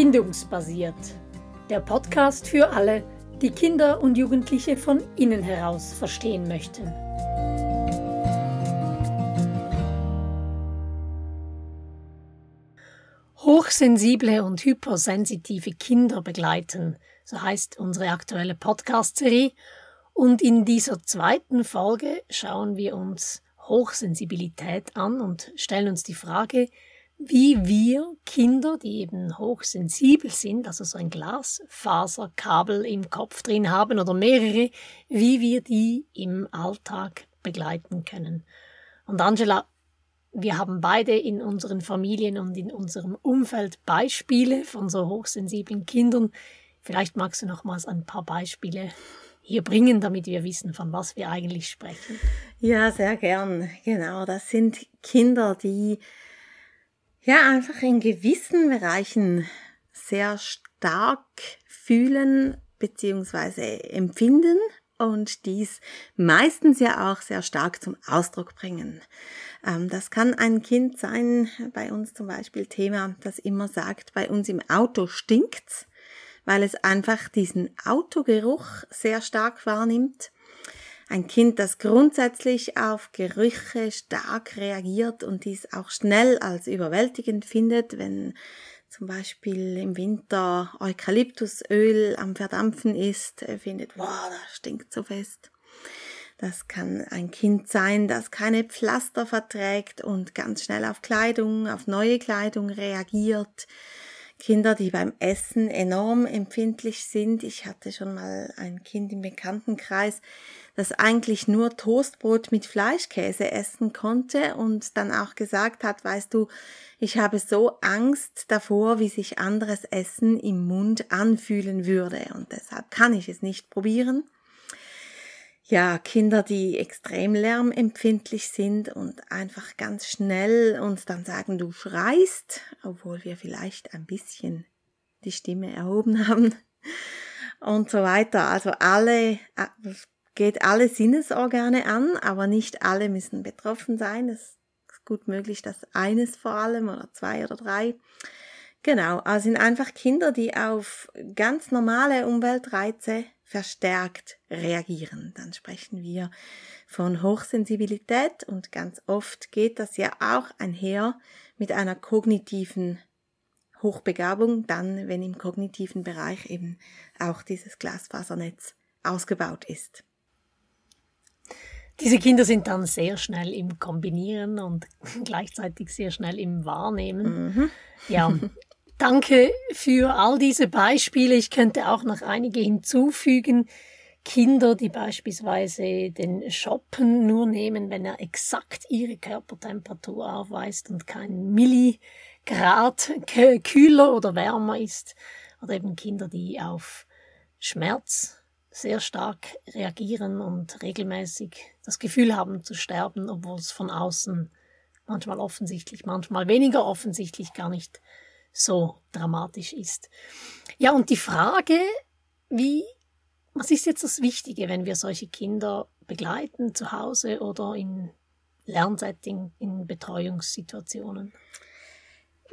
Bindungsbasiert. Der Podcast für alle, die Kinder und Jugendliche von innen heraus verstehen möchten. Hochsensible und hypersensitive Kinder begleiten, so heißt unsere aktuelle Podcast-Serie. Und in dieser zweiten Folge schauen wir uns Hochsensibilität an und stellen uns die Frage, wie wir Kinder, die eben hochsensibel sind, also so ein Glasfaserkabel im Kopf drin haben oder mehrere, wie wir die im Alltag begleiten können. Und Angela, wir haben beide in unseren Familien und in unserem Umfeld Beispiele von so hochsensiblen Kindern. Vielleicht magst du nochmals ein paar Beispiele hier bringen, damit wir wissen, von was wir eigentlich sprechen. Ja, sehr gern. Genau, das sind Kinder, die ja einfach in gewissen Bereichen sehr stark fühlen bzw. empfinden und dies meistens ja auch sehr stark zum Ausdruck bringen. Ähm, das kann ein Kind sein, bei uns zum Beispiel Thema, das immer sagt, bei uns im Auto stinkt's, weil es einfach diesen Autogeruch sehr stark wahrnimmt ein Kind, das grundsätzlich auf Gerüche stark reagiert und dies auch schnell als überwältigend findet, wenn zum Beispiel im Winter Eukalyptusöl am Verdampfen ist, findet, wow, das stinkt so fest. Das kann ein Kind sein, das keine Pflaster verträgt und ganz schnell auf Kleidung, auf neue Kleidung reagiert. Kinder, die beim Essen enorm empfindlich sind. Ich hatte schon mal ein Kind im Bekanntenkreis, das eigentlich nur Toastbrot mit Fleischkäse essen konnte und dann auch gesagt hat, weißt du, ich habe so Angst davor, wie sich anderes Essen im Mund anfühlen würde und deshalb kann ich es nicht probieren. Ja, Kinder, die extrem lärmempfindlich sind und einfach ganz schnell uns dann sagen, du schreist, obwohl wir vielleicht ein bisschen die Stimme erhoben haben und so weiter. Also alle geht alle Sinnesorgane an, aber nicht alle müssen betroffen sein. Es ist gut möglich, dass eines vor allem oder zwei oder drei. Genau, also sind einfach Kinder, die auf ganz normale Umweltreize verstärkt reagieren. Dann sprechen wir von Hochsensibilität und ganz oft geht das ja auch einher mit einer kognitiven Hochbegabung, dann wenn im kognitiven Bereich eben auch dieses Glasfasernetz ausgebaut ist. Diese Kinder sind dann sehr schnell im Kombinieren und gleichzeitig sehr schnell im Wahrnehmen. Mhm. Ja, danke für all diese Beispiele. Ich könnte auch noch einige hinzufügen. Kinder, die beispielsweise den Shoppen nur nehmen, wenn er exakt ihre Körpertemperatur aufweist und kein Milligrad kühler oder wärmer ist. Oder eben Kinder, die auf Schmerz sehr stark reagieren und regelmäßig das Gefühl haben zu sterben, obwohl es von außen manchmal offensichtlich, manchmal weniger offensichtlich gar nicht so dramatisch ist. Ja, und die Frage, wie, was ist jetzt das Wichtige, wenn wir solche Kinder begleiten zu Hause oder in Lernsetting, in Betreuungssituationen?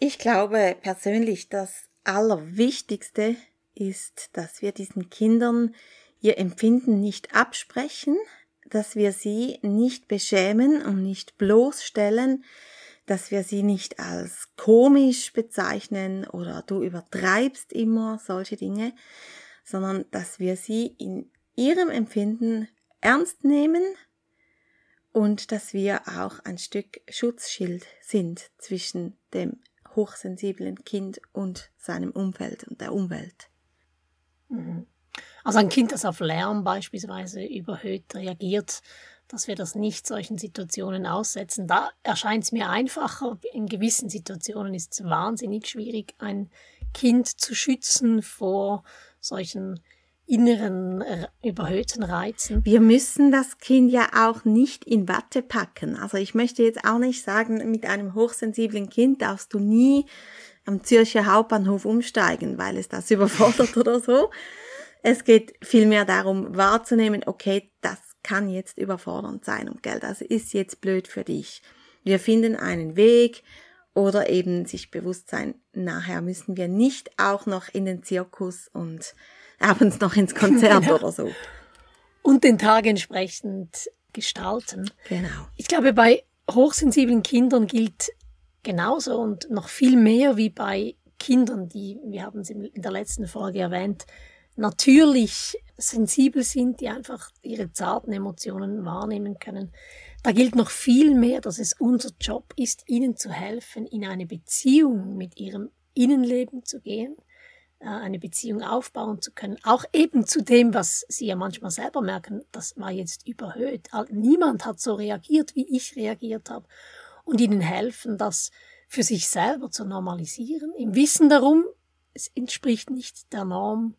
Ich glaube persönlich, das Allerwichtigste ist, dass wir diesen Kindern ihr Empfinden nicht absprechen, dass wir sie nicht beschämen und nicht bloßstellen, dass wir sie nicht als komisch bezeichnen oder du übertreibst immer solche Dinge, sondern dass wir sie in ihrem Empfinden ernst nehmen und dass wir auch ein Stück Schutzschild sind zwischen dem hochsensiblen Kind und seinem Umfeld und der Umwelt. Mhm. Also ein Kind, das auf Lärm beispielsweise überhöht reagiert, dass wir das nicht solchen Situationen aussetzen. Da erscheint es mir einfacher. In gewissen Situationen ist es wahnsinnig schwierig, ein Kind zu schützen vor solchen inneren äh, überhöhten Reizen. Wir müssen das Kind ja auch nicht in Watte packen. Also ich möchte jetzt auch nicht sagen, mit einem hochsensiblen Kind darfst du nie am Zürcher Hauptbahnhof umsteigen, weil es das überfordert oder so. Es geht vielmehr darum, wahrzunehmen, okay, das kann jetzt überfordernd sein und Geld, das ist jetzt blöd für dich. Wir finden einen Weg oder eben sich bewusst sein, nachher müssen wir nicht auch noch in den Zirkus und abends noch ins Konzert genau. oder so. Und den Tag entsprechend gestalten. Genau. Ich glaube, bei hochsensiblen Kindern gilt genauso und noch viel mehr wie bei Kindern, die, wir haben es in der letzten Folge erwähnt, natürlich sensibel sind, die einfach ihre zarten Emotionen wahrnehmen können. Da gilt noch viel mehr, dass es unser Job ist, ihnen zu helfen, in eine Beziehung mit ihrem Innenleben zu gehen, äh, eine Beziehung aufbauen zu können. Auch eben zu dem, was Sie ja manchmal selber merken, das war jetzt überhöht. Niemand hat so reagiert, wie ich reagiert habe. Und ihnen helfen, das für sich selber zu normalisieren, im Wissen darum, es entspricht nicht der Norm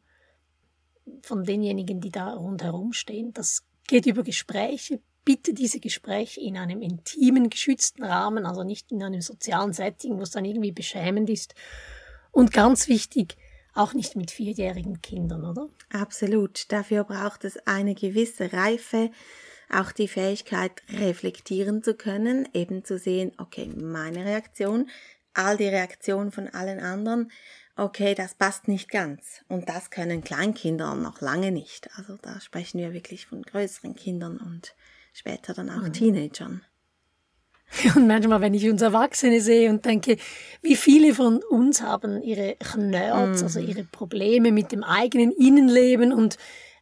von denjenigen, die da rundherum stehen. Das geht über Gespräche. Bitte diese Gespräche in einem intimen, geschützten Rahmen, also nicht in einem sozialen Setting, wo es dann irgendwie beschämend ist. Und ganz wichtig, auch nicht mit vierjährigen Kindern, oder? Absolut. Dafür braucht es eine gewisse Reife, auch die Fähigkeit, reflektieren zu können, eben zu sehen, okay, meine Reaktion, all die Reaktionen von allen anderen, okay, das passt nicht ganz. Und das können Kleinkinder noch lange nicht. Also da sprechen wir wirklich von größeren Kindern und später dann auch mhm. Teenagern. Und manchmal, wenn ich uns Erwachsene sehe und denke, wie viele von uns haben ihre Nerds, mhm. also ihre Probleme mit dem eigenen Innenleben und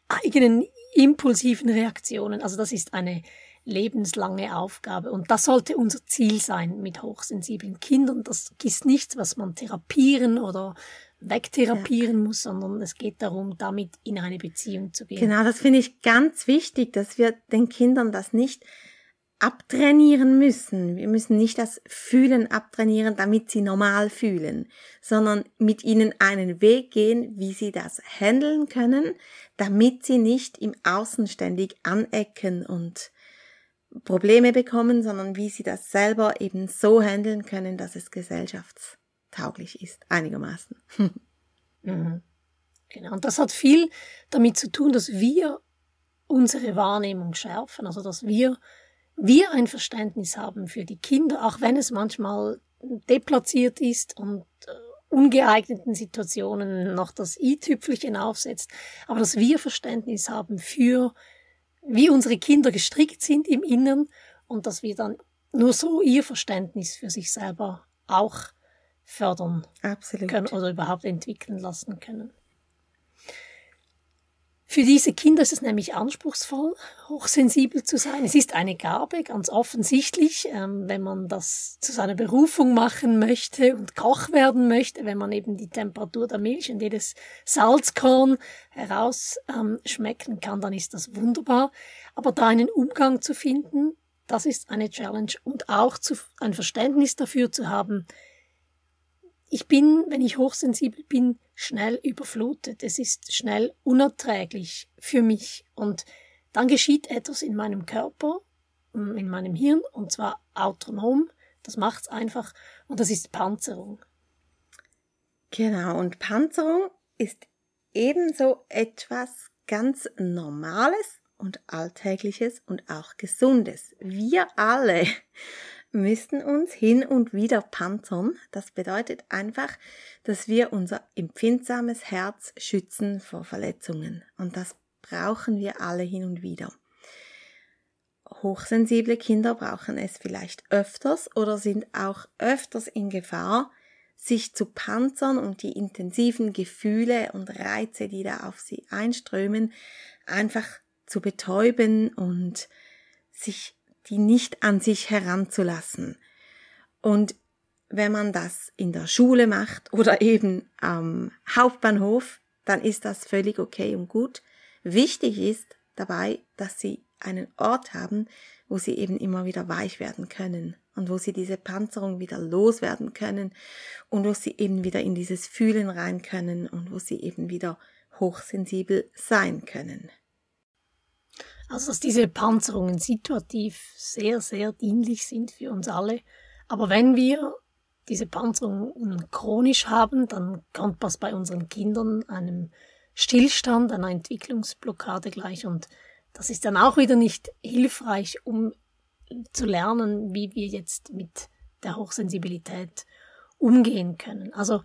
eigenen impulsiven Reaktionen. Also das ist eine lebenslange Aufgabe. Und das sollte unser Ziel sein mit hochsensiblen Kindern. Das ist nichts, was man therapieren oder wegtherapieren ja. muss, sondern es geht darum, damit in eine Beziehung zu gehen. Genau, das finde ich ganz wichtig, dass wir den Kindern das nicht abtrainieren müssen. Wir müssen nicht das Fühlen abtrainieren, damit sie normal fühlen, sondern mit ihnen einen Weg gehen, wie sie das handeln können, damit sie nicht im Außen ständig anecken und Probleme bekommen, sondern wie sie das selber eben so handeln können, dass es gesellschaftstauglich ist, einigermaßen. mhm. Genau. Und das hat viel damit zu tun, dass wir unsere Wahrnehmung schärfen, also dass wir wir ein Verständnis haben für die Kinder, auch wenn es manchmal deplatziert ist und äh, ungeeigneten Situationen noch das i-Tüpfelchen aufsetzt, aber dass wir Verständnis haben für, wie unsere Kinder gestrickt sind im Innern und dass wir dann nur so ihr Verständnis für sich selber auch fördern Absolut. können oder überhaupt entwickeln lassen können. Für diese Kinder ist es nämlich anspruchsvoll, hochsensibel zu sein. Es ist eine Gabe, ganz offensichtlich, ähm, wenn man das zu seiner Berufung machen möchte und Koch werden möchte, wenn man eben die Temperatur der Milch und jedes Salzkorn herausschmecken ähm, kann, dann ist das wunderbar. Aber da einen Umgang zu finden, das ist eine Challenge und auch ein Verständnis dafür zu haben, ich bin, wenn ich hochsensibel bin, schnell überflutet. Es ist schnell unerträglich für mich. Und dann geschieht etwas in meinem Körper, mm, in meinem Hirn, und zwar autonom. Das macht's einfach. Und das ist Panzerung. Genau. Und Panzerung ist ebenso etwas ganz Normales und Alltägliches und auch Gesundes. Wir alle müssen uns hin und wieder panzern. Das bedeutet einfach, dass wir unser empfindsames Herz schützen vor Verletzungen. Und das brauchen wir alle hin und wieder. Hochsensible Kinder brauchen es vielleicht öfters oder sind auch öfters in Gefahr, sich zu panzern und die intensiven Gefühle und Reize, die da auf sie einströmen, einfach zu betäuben und sich die nicht an sich heranzulassen. Und wenn man das in der Schule macht oder eben am Hauptbahnhof, dann ist das völlig okay und gut. Wichtig ist dabei, dass sie einen Ort haben, wo sie eben immer wieder weich werden können und wo sie diese Panzerung wieder loswerden können und wo sie eben wieder in dieses Fühlen rein können und wo sie eben wieder hochsensibel sein können. Also dass diese Panzerungen situativ sehr, sehr dienlich sind für uns alle. Aber wenn wir diese Panzerungen chronisch haben, dann kommt was bei unseren Kindern einem Stillstand, einer Entwicklungsblockade gleich. Und das ist dann auch wieder nicht hilfreich, um zu lernen, wie wir jetzt mit der Hochsensibilität umgehen können. Also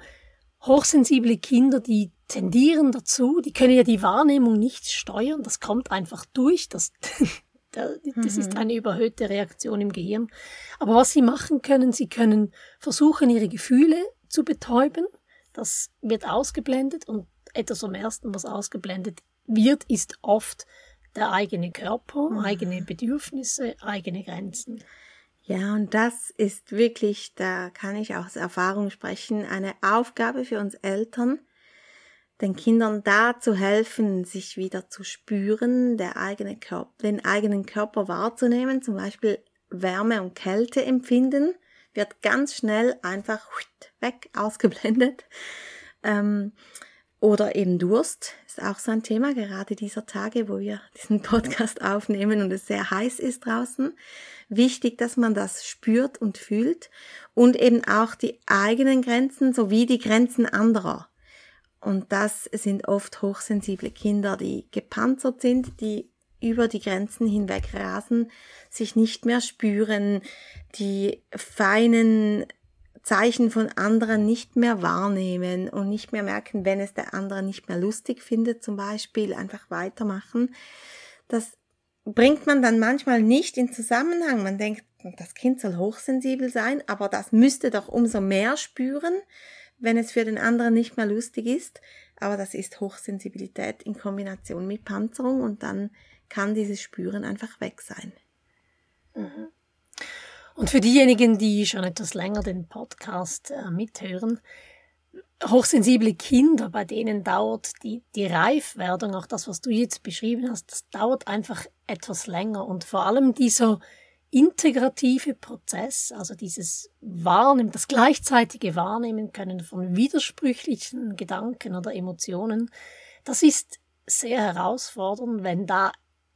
hochsensible Kinder, die tendieren dazu, die können ja die Wahrnehmung nicht steuern, das kommt einfach durch, das, das ist mhm. eine überhöhte Reaktion im Gehirn. Aber was sie machen können, sie können versuchen, ihre Gefühle zu betäuben, das wird ausgeblendet und etwas am ersten, was ausgeblendet wird, ist oft der eigene Körper, mhm. eigene Bedürfnisse, eigene Grenzen. Ja, und das ist wirklich, da kann ich aus Erfahrung sprechen, eine Aufgabe für uns Eltern, den Kindern da zu helfen, sich wieder zu spüren, der eigene Körper, den eigenen Körper wahrzunehmen, zum Beispiel Wärme und Kälte empfinden, wird ganz schnell einfach weg ausgeblendet. Ähm, oder eben Durst ist auch so ein Thema, gerade dieser Tage, wo wir diesen Podcast aufnehmen und es sehr heiß ist draußen. Wichtig, dass man das spürt und fühlt und eben auch die eigenen Grenzen sowie die Grenzen anderer. Und das sind oft hochsensible Kinder, die gepanzert sind, die über die Grenzen hinweg rasen, sich nicht mehr spüren, die feinen Zeichen von anderen nicht mehr wahrnehmen und nicht mehr merken, wenn es der andere nicht mehr lustig findet, zum Beispiel einfach weitermachen. Das bringt man dann manchmal nicht in Zusammenhang. Man denkt, das Kind soll hochsensibel sein, aber das müsste doch umso mehr spüren, wenn es für den anderen nicht mehr lustig ist. Aber das ist Hochsensibilität in Kombination mit Panzerung und dann kann dieses Spüren einfach weg sein. Mhm. Und für diejenigen, die schon etwas länger den Podcast äh, mithören, hochsensible Kinder, bei denen dauert die, die Reifwerdung, auch das, was du jetzt beschrieben hast, das dauert einfach etwas länger. Und vor allem dieser integrative Prozess, also dieses Wahrnehmen, das gleichzeitige Wahrnehmen können von widersprüchlichen Gedanken oder Emotionen, das ist sehr herausfordernd, wenn da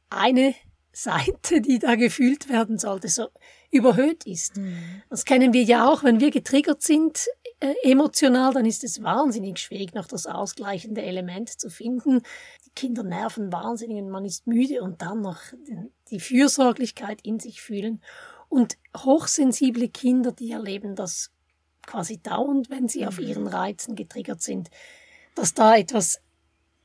eine Seite, die da gefühlt werden sollte, so überhöht ist. Mhm. Das kennen wir ja auch, wenn wir getriggert sind äh, emotional, dann ist es wahnsinnig schwierig, noch das ausgleichende Element zu finden. Die Kinder nerven wahnsinnig und man ist müde und dann noch die Fürsorglichkeit in sich fühlen. Und hochsensible Kinder, die erleben das quasi dauernd, wenn sie auf mhm. ihren Reizen getriggert sind, dass da etwas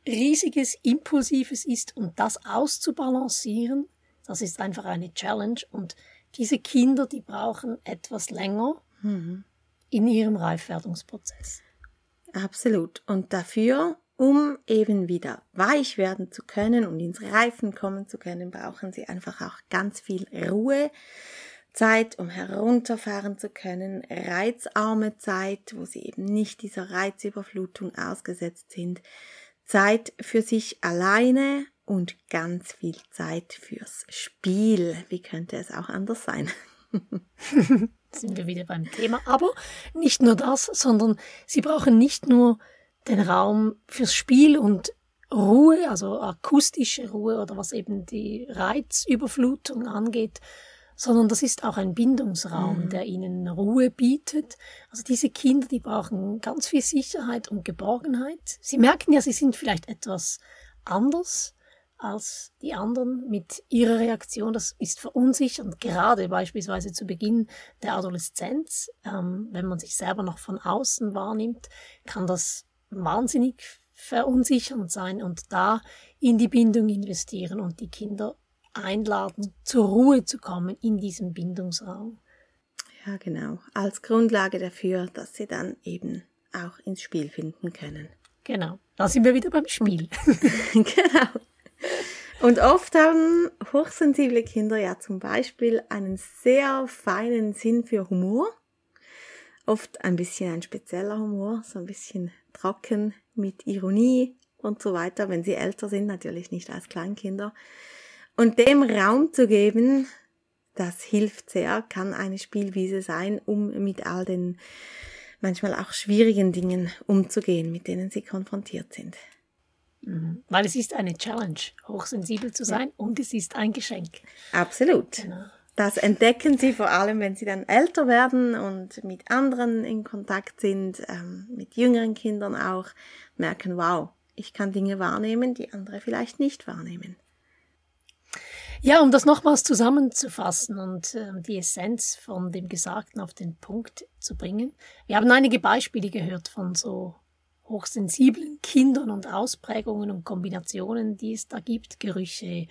riesiges, impulsives ist und das auszubalancieren, das ist einfach eine Challenge und diese Kinder, die brauchen etwas länger mhm. in ihrem Reifwerdungsprozess. Absolut. Und dafür, um eben wieder weich werden zu können und ins Reifen kommen zu können, brauchen sie einfach auch ganz viel Ruhe. Zeit, um herunterfahren zu können, reizarme Zeit, wo sie eben nicht dieser Reizüberflutung ausgesetzt sind, Zeit für sich alleine und ganz viel Zeit fürs Spiel. Wie könnte es auch anders sein? Sind wir wieder beim Thema. Aber nicht nur das, sondern sie brauchen nicht nur den Raum fürs Spiel und Ruhe, also akustische Ruhe oder was eben die Reizüberflutung angeht, sondern das ist auch ein Bindungsraum, mhm. der ihnen Ruhe bietet. Also diese Kinder, die brauchen ganz viel Sicherheit und Geborgenheit. Sie merken ja, sie sind vielleicht etwas anders als die anderen mit ihrer Reaktion. Das ist verunsichernd, gerade beispielsweise zu Beginn der Adoleszenz. Ähm, wenn man sich selber noch von außen wahrnimmt, kann das wahnsinnig verunsichernd sein und da in die Bindung investieren und die Kinder einladen, zur Ruhe zu kommen in diesem Bindungsraum. Ja, genau. Als Grundlage dafür, dass sie dann eben auch ins Spiel finden können. Genau. Da sind wir wieder beim Spiel. genau. Und oft haben hochsensible Kinder ja zum Beispiel einen sehr feinen Sinn für Humor. Oft ein bisschen ein spezieller Humor, so ein bisschen trocken mit Ironie und so weiter, wenn sie älter sind, natürlich nicht als Kleinkinder. Und dem Raum zu geben, das hilft sehr, kann eine Spielwiese sein, um mit all den manchmal auch schwierigen Dingen umzugehen, mit denen sie konfrontiert sind. Mhm. Weil es ist eine Challenge, hochsensibel zu sein ja. und es ist ein Geschenk. Absolut. Genau. Das entdecken sie vor allem, wenn sie dann älter werden und mit anderen in Kontakt sind, ähm, mit jüngeren Kindern auch, merken, wow, ich kann Dinge wahrnehmen, die andere vielleicht nicht wahrnehmen. Ja, um das nochmals zusammenzufassen und äh, die Essenz von dem Gesagten auf den Punkt zu bringen. Wir haben einige Beispiele gehört von so hochsensiblen Kindern und Ausprägungen und Kombinationen, die es da gibt. Gerüche,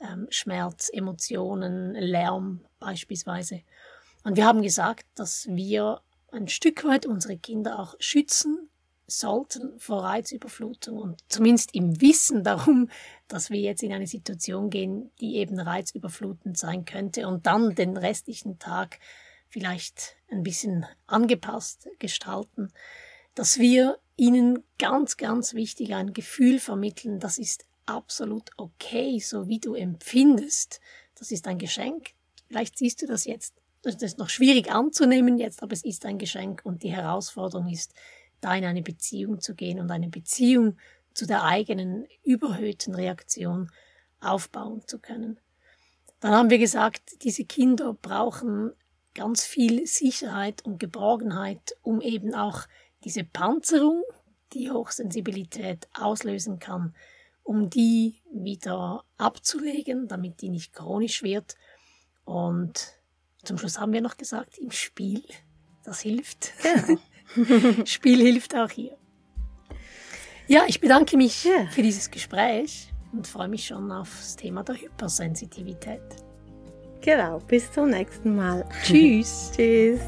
ähm, Schmerz, Emotionen, Lärm beispielsweise. Und wir haben gesagt, dass wir ein Stück weit unsere Kinder auch schützen sollten vor Reizüberflutung und zumindest im Wissen darum, dass wir jetzt in eine Situation gehen, die eben reizüberflutend sein könnte und dann den restlichen Tag vielleicht ein bisschen angepasst gestalten, dass wir ihnen ganz, ganz wichtig ein Gefühl vermitteln, das ist absolut okay, so wie du empfindest. Das ist ein Geschenk. Vielleicht siehst du das jetzt. Das ist noch schwierig anzunehmen jetzt, aber es ist ein Geschenk und die Herausforderung ist, da in eine Beziehung zu gehen und eine Beziehung zu der eigenen überhöhten Reaktion aufbauen zu können. Dann haben wir gesagt, diese Kinder brauchen ganz viel Sicherheit und Geborgenheit, um eben auch diese Panzerung, die Hochsensibilität auslösen kann, um die wieder abzulegen, damit die nicht chronisch wird. Und zum Schluss haben wir noch gesagt, im Spiel, das hilft. Ja. Spiel hilft auch hier. Ja, ich bedanke mich ja. für dieses Gespräch und freue mich schon auf das Thema der Hypersensitivität. Genau, bis zum nächsten Mal. Tschüss. Tschüss.